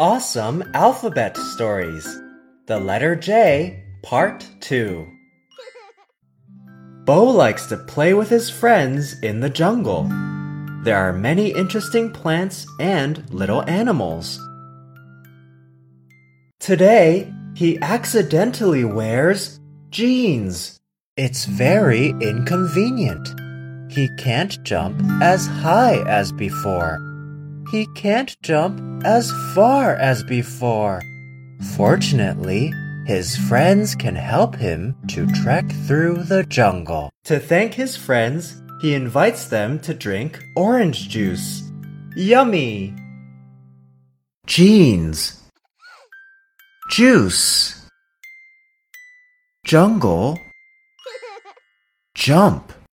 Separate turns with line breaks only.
Awesome Alphabet Stories The Letter J, Part 2. Bo likes to play with his friends in the jungle. There are many interesting plants and little animals. Today, he accidentally wears jeans. It's very inconvenient. He can't jump as high as before. He can't jump as far as before. Fortunately, his friends can help him to trek through the jungle. To thank his friends, he invites them to drink orange juice. Yummy! Jeans, juice, jungle, jump.